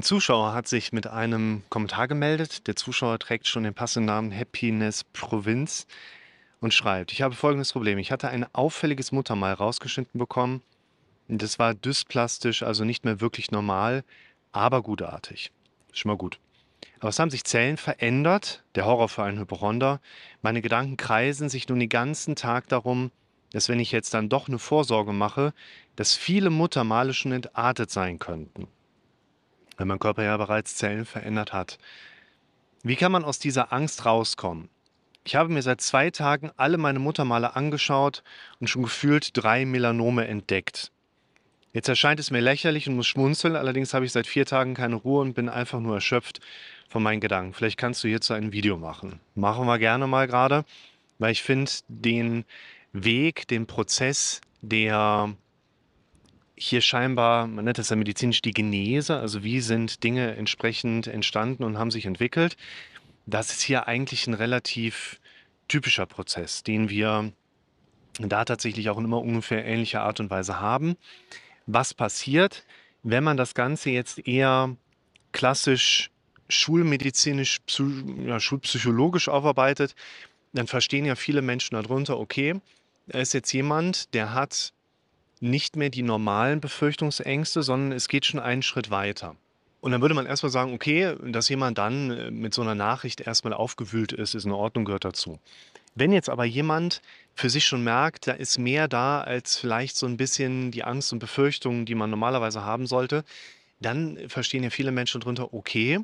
Ein Zuschauer hat sich mit einem Kommentar gemeldet. Der Zuschauer trägt schon den passenden Namen Happiness Provinz und schreibt: Ich habe folgendes Problem. Ich hatte ein auffälliges Muttermal rausgeschnitten bekommen. Das war dysplastisch, also nicht mehr wirklich normal, aber gutartig. Schon mal gut. Aber es haben sich Zellen verändert, der Horror für einen Hypochonder. Meine Gedanken kreisen sich nun den ganzen Tag darum, dass wenn ich jetzt dann doch eine Vorsorge mache, dass viele Muttermale schon entartet sein könnten, wenn mein Körper ja bereits Zellen verändert hat. Wie kann man aus dieser Angst rauskommen? Ich habe mir seit zwei Tagen alle meine Muttermale angeschaut und schon gefühlt drei Melanome entdeckt. Jetzt erscheint es mir lächerlich und muss schmunzeln, allerdings habe ich seit vier Tagen keine Ruhe und bin einfach nur erschöpft von meinen Gedanken. Vielleicht kannst du hierzu ein Video machen. Machen wir gerne mal gerade, weil ich finde den Weg, den Prozess, der hier scheinbar, man nennt das ja medizinisch die Genese, also wie sind Dinge entsprechend entstanden und haben sich entwickelt, das ist hier eigentlich ein relativ typischer Prozess, den wir da tatsächlich auch in immer ungefähr ähnlicher Art und Weise haben. Was passiert, wenn man das Ganze jetzt eher klassisch schulmedizinisch, ja, schulpsychologisch aufarbeitet, dann verstehen ja viele Menschen darunter, okay, da ist jetzt jemand, der hat nicht mehr die normalen Befürchtungsängste, sondern es geht schon einen Schritt weiter. Und dann würde man erstmal sagen, okay, dass jemand dann äh, mit so einer Nachricht erstmal aufgewühlt ist, ist in Ordnung, gehört dazu. Wenn jetzt aber jemand für sich schon merkt, da ist mehr da als vielleicht so ein bisschen die Angst und Befürchtungen, die man normalerweise haben sollte, dann verstehen ja viele Menschen darunter, okay,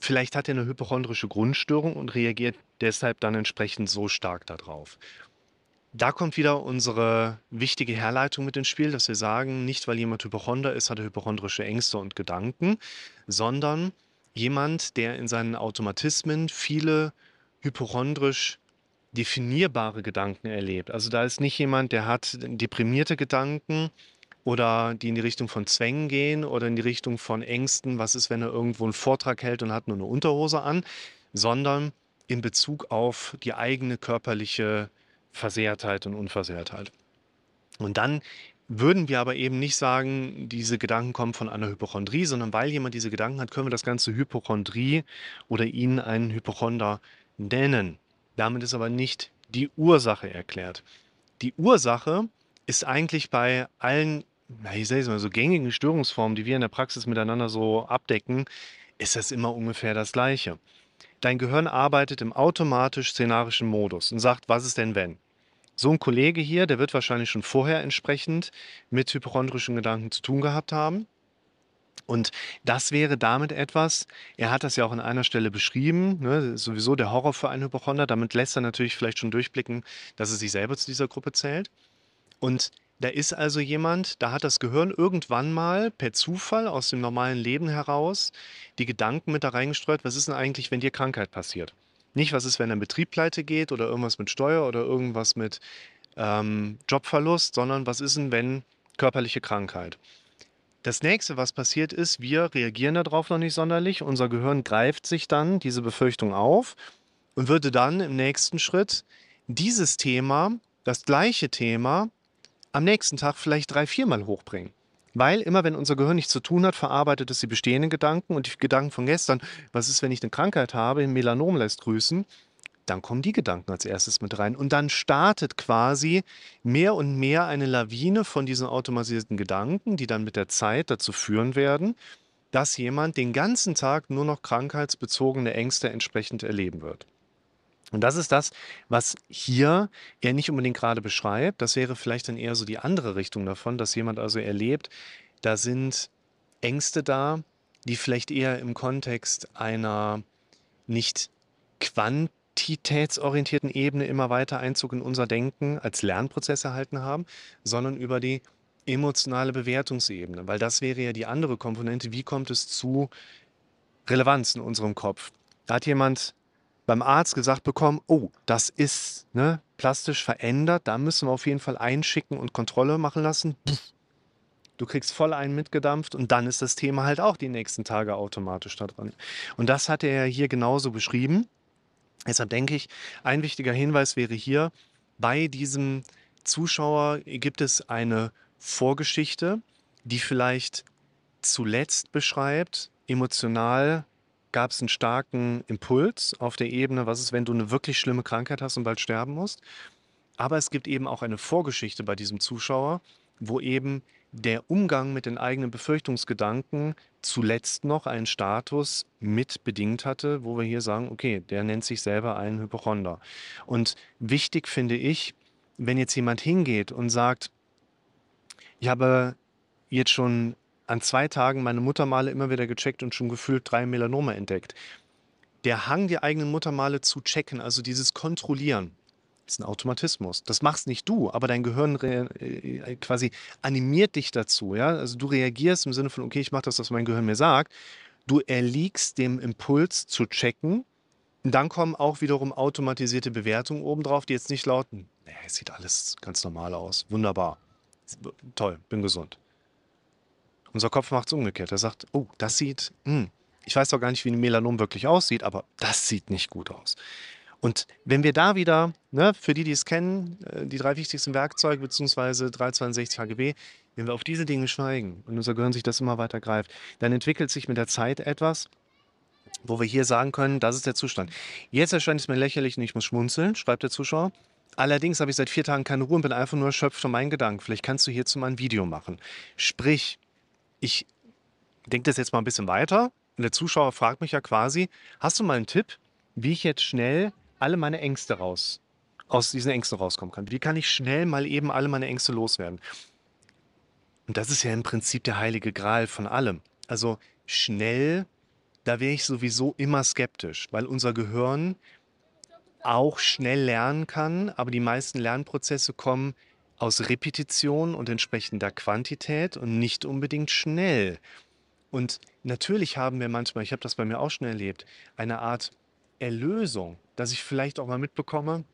vielleicht hat er eine hypochondrische Grundstörung und reagiert deshalb dann entsprechend so stark darauf. Da kommt wieder unsere wichtige Herleitung mit ins Spiel, dass wir sagen, nicht weil jemand Hypochonder ist, hat er hypochondrische Ängste und Gedanken, sondern jemand, der in seinen Automatismen viele hypochondrisch definierbare Gedanken erlebt. Also da ist nicht jemand, der hat deprimierte Gedanken oder die in die Richtung von Zwängen gehen oder in die Richtung von Ängsten, was ist, wenn er irgendwo einen Vortrag hält und hat nur eine Unterhose an, sondern in Bezug auf die eigene körperliche Versehrtheit und Unversehrtheit. Und dann würden wir aber eben nicht sagen, diese Gedanken kommen von einer Hypochondrie, sondern weil jemand diese Gedanken hat, können wir das Ganze Hypochondrie oder ihn einen Hypochonder nennen. Damit ist aber nicht die Ursache erklärt. Die Ursache ist eigentlich bei allen, na, ich sage es mal, so gängigen Störungsformen, die wir in der Praxis miteinander so abdecken, ist das immer ungefähr das Gleiche. Dein Gehirn arbeitet im automatisch-szenarischen Modus und sagt, was ist denn wenn? So ein Kollege hier, der wird wahrscheinlich schon vorher entsprechend mit hypochondrischen Gedanken zu tun gehabt haben. Und das wäre damit etwas, er hat das ja auch an einer Stelle beschrieben, ne, sowieso der Horror für einen Hypochonder, damit lässt er natürlich vielleicht schon durchblicken, dass er sich selber zu dieser Gruppe zählt. Und da ist also jemand, da hat das Gehirn irgendwann mal per Zufall aus dem normalen Leben heraus die Gedanken mit da reingestreut, was ist denn eigentlich, wenn dir Krankheit passiert? Nicht, was ist, wenn ein Betrieb pleite geht oder irgendwas mit Steuer oder irgendwas mit ähm, Jobverlust, sondern was ist denn, wenn körperliche Krankheit? Das nächste, was passiert ist, wir reagieren darauf noch nicht sonderlich. Unser Gehirn greift sich dann diese Befürchtung auf und würde dann im nächsten Schritt dieses Thema, das gleiche Thema, am nächsten Tag vielleicht drei, viermal hochbringen. Weil immer, wenn unser Gehirn nichts zu tun hat, verarbeitet es die bestehenden Gedanken und die Gedanken von gestern. Was ist, wenn ich eine Krankheit habe, ein Melanom lässt grüßen? Dann kommen die Gedanken als erstes mit rein. Und dann startet quasi mehr und mehr eine Lawine von diesen automatisierten Gedanken, die dann mit der Zeit dazu führen werden, dass jemand den ganzen Tag nur noch krankheitsbezogene Ängste entsprechend erleben wird. Und das ist das, was hier er nicht unbedingt gerade beschreibt. Das wäre vielleicht dann eher so die andere Richtung davon, dass jemand also erlebt, da sind Ängste da, die vielleicht eher im Kontext einer nicht quantitätsorientierten Ebene immer weiter Einzug in unser Denken als Lernprozess erhalten haben, sondern über die emotionale Bewertungsebene, weil das wäre ja die andere Komponente, wie kommt es zu Relevanz in unserem Kopf. Da hat jemand beim Arzt gesagt bekommen, oh, das ist ne, plastisch verändert, da müssen wir auf jeden Fall einschicken und Kontrolle machen lassen. Du kriegst voll einen mitgedampft und dann ist das Thema halt auch die nächsten Tage automatisch da dran. Und das hat er ja hier genauso beschrieben. Deshalb denke ich, ein wichtiger Hinweis wäre hier, bei diesem Zuschauer gibt es eine Vorgeschichte, die vielleicht zuletzt beschreibt, emotional gab es einen starken Impuls auf der Ebene, was ist, wenn du eine wirklich schlimme Krankheit hast und bald sterben musst. Aber es gibt eben auch eine Vorgeschichte bei diesem Zuschauer, wo eben der Umgang mit den eigenen Befürchtungsgedanken zuletzt noch einen Status mit bedingt hatte, wo wir hier sagen, okay, der nennt sich selber einen Hypochonder. Und wichtig finde ich, wenn jetzt jemand hingeht und sagt, ich habe jetzt schon an zwei Tagen meine Muttermale immer wieder gecheckt und schon gefühlt drei Melanome entdeckt. Der Hang, die eigenen Muttermale zu checken, also dieses Kontrollieren, ist ein Automatismus. Das machst nicht du, aber dein Gehirn äh, quasi animiert dich dazu. Ja? Also du reagierst im Sinne von, okay, ich mache das, was mein Gehirn mir sagt. Du erliegst dem Impuls zu checken. Und dann kommen auch wiederum automatisierte Bewertungen obendrauf, die jetzt nicht lauten, nee, es sieht alles ganz normal aus. Wunderbar. Toll, bin gesund. Unser Kopf macht es umgekehrt. Er sagt, oh, das sieht, mh, hm, ich weiß doch gar nicht, wie ein Melanom wirklich aussieht, aber das sieht nicht gut aus. Und wenn wir da wieder, ne, für die, die es kennen, äh, die drei wichtigsten Werkzeuge bzw. 362 HGB, wenn wir auf diese Dinge schweigen und unser Gehirn sich das immer weiter greift, dann entwickelt sich mit der Zeit etwas, wo wir hier sagen können, das ist der Zustand. Jetzt erscheint es mir lächerlich und ich muss schmunzeln, schreibt der Zuschauer. Allerdings habe ich seit vier Tagen keine Ruhe und bin einfach nur erschöpft von meinen Gedanken. Vielleicht kannst du hierzu mal ein Video machen. Sprich, ich denke das jetzt mal ein bisschen weiter. Und der Zuschauer fragt mich ja quasi, hast du mal einen Tipp, wie ich jetzt schnell alle meine Ängste raus, aus diesen Ängsten rauskommen kann. Wie kann ich schnell mal eben alle meine Ängste loswerden? Und das ist ja im Prinzip der heilige Gral von allem. Also schnell, da wäre ich sowieso immer skeptisch, weil unser Gehirn auch schnell lernen kann, aber die meisten Lernprozesse kommen aus Repetition und entsprechender Quantität und nicht unbedingt schnell. Und natürlich haben wir manchmal, ich habe das bei mir auch schon erlebt, eine Art Erlösung, dass ich vielleicht auch mal mitbekomme,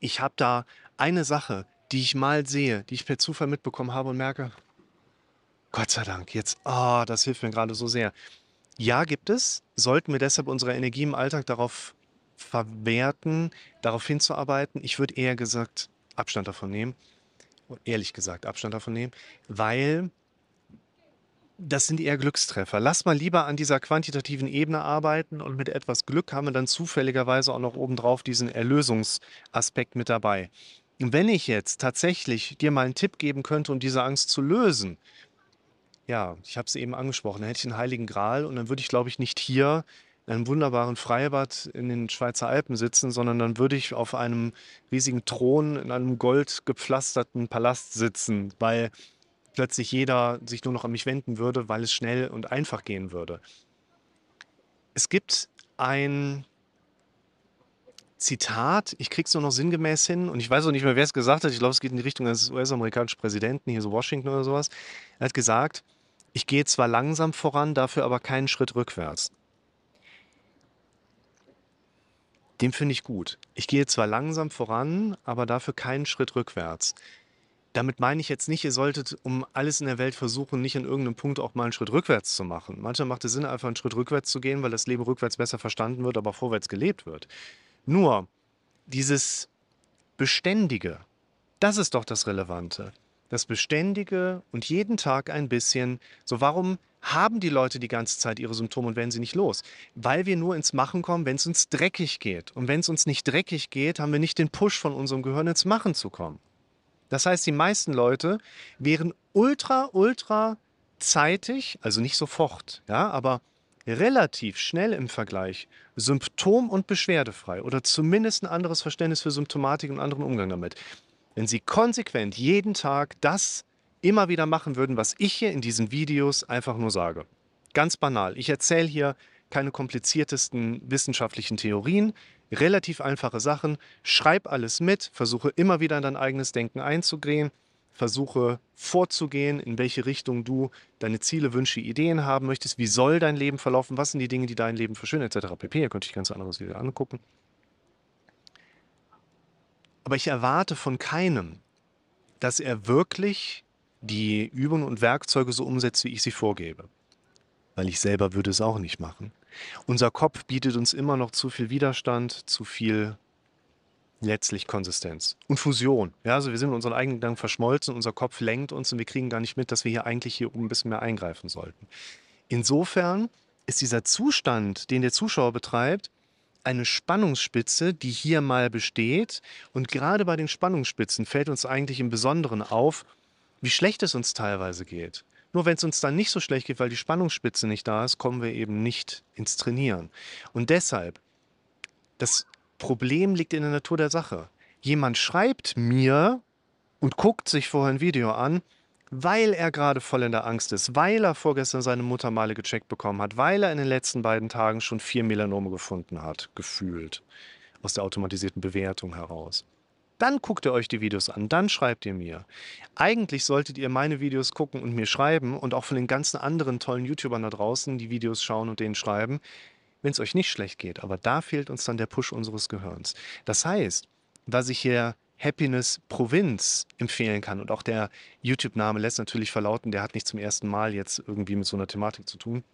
ich habe da eine Sache, die ich mal sehe, die ich per Zufall mitbekommen habe und merke, Gott sei Dank, jetzt, oh, das hilft mir gerade so sehr. Ja, gibt es. Sollten wir deshalb unsere Energie im Alltag darauf verwerten, darauf hinzuarbeiten? Ich würde eher gesagt Abstand davon nehmen. Ehrlich gesagt, Abstand davon nehmen, weil das sind eher Glückstreffer. Lass mal lieber an dieser quantitativen Ebene arbeiten und mit etwas Glück haben wir dann zufälligerweise auch noch obendrauf diesen Erlösungsaspekt mit dabei. Und wenn ich jetzt tatsächlich dir mal einen Tipp geben könnte, um diese Angst zu lösen, ja, ich habe es eben angesprochen, dann hätte ich einen heiligen Gral und dann würde ich, glaube ich, nicht hier in einem wunderbaren Freibad in den Schweizer Alpen sitzen, sondern dann würde ich auf einem riesigen Thron in einem goldgepflasterten Palast sitzen, weil plötzlich jeder sich nur noch an mich wenden würde, weil es schnell und einfach gehen würde. Es gibt ein Zitat, ich kriege es nur noch sinngemäß hin und ich weiß auch nicht mehr, wer es gesagt hat. Ich glaube, es geht in die Richtung eines US-amerikanischen Präsidenten, hier so Washington oder sowas. Er hat gesagt, ich gehe zwar langsam voran, dafür aber keinen Schritt rückwärts. Den finde ich gut. Ich gehe zwar langsam voran, aber dafür keinen Schritt rückwärts. Damit meine ich jetzt nicht, ihr solltet um alles in der Welt versuchen, nicht an irgendeinem Punkt auch mal einen Schritt rückwärts zu machen. Manchmal macht es Sinn, einfach einen Schritt rückwärts zu gehen, weil das Leben rückwärts besser verstanden wird, aber vorwärts gelebt wird. Nur dieses Beständige, das ist doch das Relevante. Das Beständige und jeden Tag ein bisschen. So, warum haben die Leute die ganze Zeit ihre Symptome und werden sie nicht los? Weil wir nur ins Machen kommen, wenn es uns dreckig geht. Und wenn es uns nicht dreckig geht, haben wir nicht den Push von unserem Gehirn ins Machen zu kommen. Das heißt, die meisten Leute wären ultra, ultra zeitig, also nicht sofort, ja, aber relativ schnell im Vergleich symptom- und beschwerdefrei oder zumindest ein anderes Verständnis für Symptomatik und anderen Umgang damit. Wenn sie konsequent jeden Tag das immer wieder machen würden, was ich hier in diesen Videos einfach nur sage. Ganz banal. Ich erzähle hier keine kompliziertesten wissenschaftlichen Theorien relativ einfache Sachen. Schreib alles mit, versuche immer wieder in dein eigenes Denken einzugehen, versuche vorzugehen, in welche Richtung du deine Ziele, Wünsche, Ideen haben möchtest. Wie soll dein Leben verlaufen? Was sind die Dinge, die dein Leben verschönern, etc. pp. Hier könnte ich ganz anderes Video angucken. Aber ich erwarte von keinem, dass er wirklich die Übungen und Werkzeuge so umsetzt, wie ich sie vorgebe. Weil ich selber würde es auch nicht machen. Unser Kopf bietet uns immer noch zu viel Widerstand, zu viel letztlich Konsistenz und Fusion. Ja, also wir sind in unseren eigenen Gedanken verschmolzen, unser Kopf lenkt uns und wir kriegen gar nicht mit, dass wir hier eigentlich hier oben ein bisschen mehr eingreifen sollten. Insofern ist dieser Zustand, den der Zuschauer betreibt, eine Spannungsspitze, die hier mal besteht. Und gerade bei den Spannungsspitzen fällt uns eigentlich im Besonderen auf, wie schlecht es uns teilweise geht. Nur wenn es uns dann nicht so schlecht geht, weil die Spannungsspitze nicht da ist, kommen wir eben nicht ins Trainieren. Und deshalb, das Problem liegt in der Natur der Sache. Jemand schreibt mir und guckt sich vorher ein Video an, weil er gerade voll in der Angst ist, weil er vorgestern seine Muttermale gecheckt bekommen hat, weil er in den letzten beiden Tagen schon vier Melanome gefunden hat, gefühlt, aus der automatisierten Bewertung heraus. Dann guckt ihr euch die Videos an, dann schreibt ihr mir. Eigentlich solltet ihr meine Videos gucken und mir schreiben und auch von den ganzen anderen tollen YouTubern da draußen die Videos schauen und denen schreiben, wenn es euch nicht schlecht geht. Aber da fehlt uns dann der Push unseres Gehirns. Das heißt, was ich hier Happiness Provinz empfehlen kann. Und auch der YouTube-Name lässt natürlich verlauten, der hat nicht zum ersten Mal jetzt irgendwie mit so einer Thematik zu tun.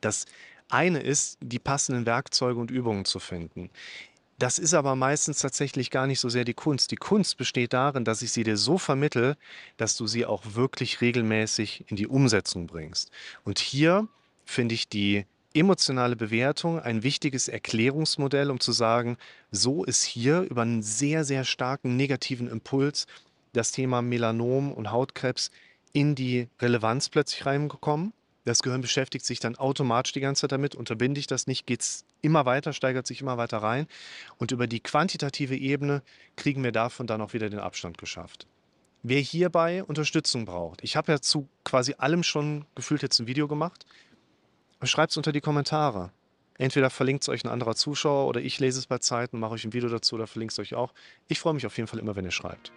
Das eine ist, die passenden Werkzeuge und Übungen zu finden. Das ist aber meistens tatsächlich gar nicht so sehr die Kunst. Die Kunst besteht darin, dass ich sie dir so vermittel, dass du sie auch wirklich regelmäßig in die Umsetzung bringst. Und hier finde ich die emotionale Bewertung ein wichtiges Erklärungsmodell, um zu sagen, so ist hier über einen sehr, sehr starken negativen Impuls das Thema Melanom und Hautkrebs in die Relevanz plötzlich reingekommen. Das Gehirn beschäftigt sich dann automatisch die ganze Zeit damit, unterbinde ich das nicht, geht es immer weiter, steigert sich immer weiter rein. Und über die quantitative Ebene kriegen wir davon dann auch wieder den Abstand geschafft. Wer hierbei Unterstützung braucht, ich habe ja zu quasi allem schon gefühlt jetzt ein Video gemacht, Schreibt es unter die Kommentare. Entweder verlinkt es euch ein anderer Zuschauer oder ich lese es bei Zeiten, mache euch ein Video dazu oder verlinkt es euch auch. Ich freue mich auf jeden Fall immer, wenn ihr schreibt.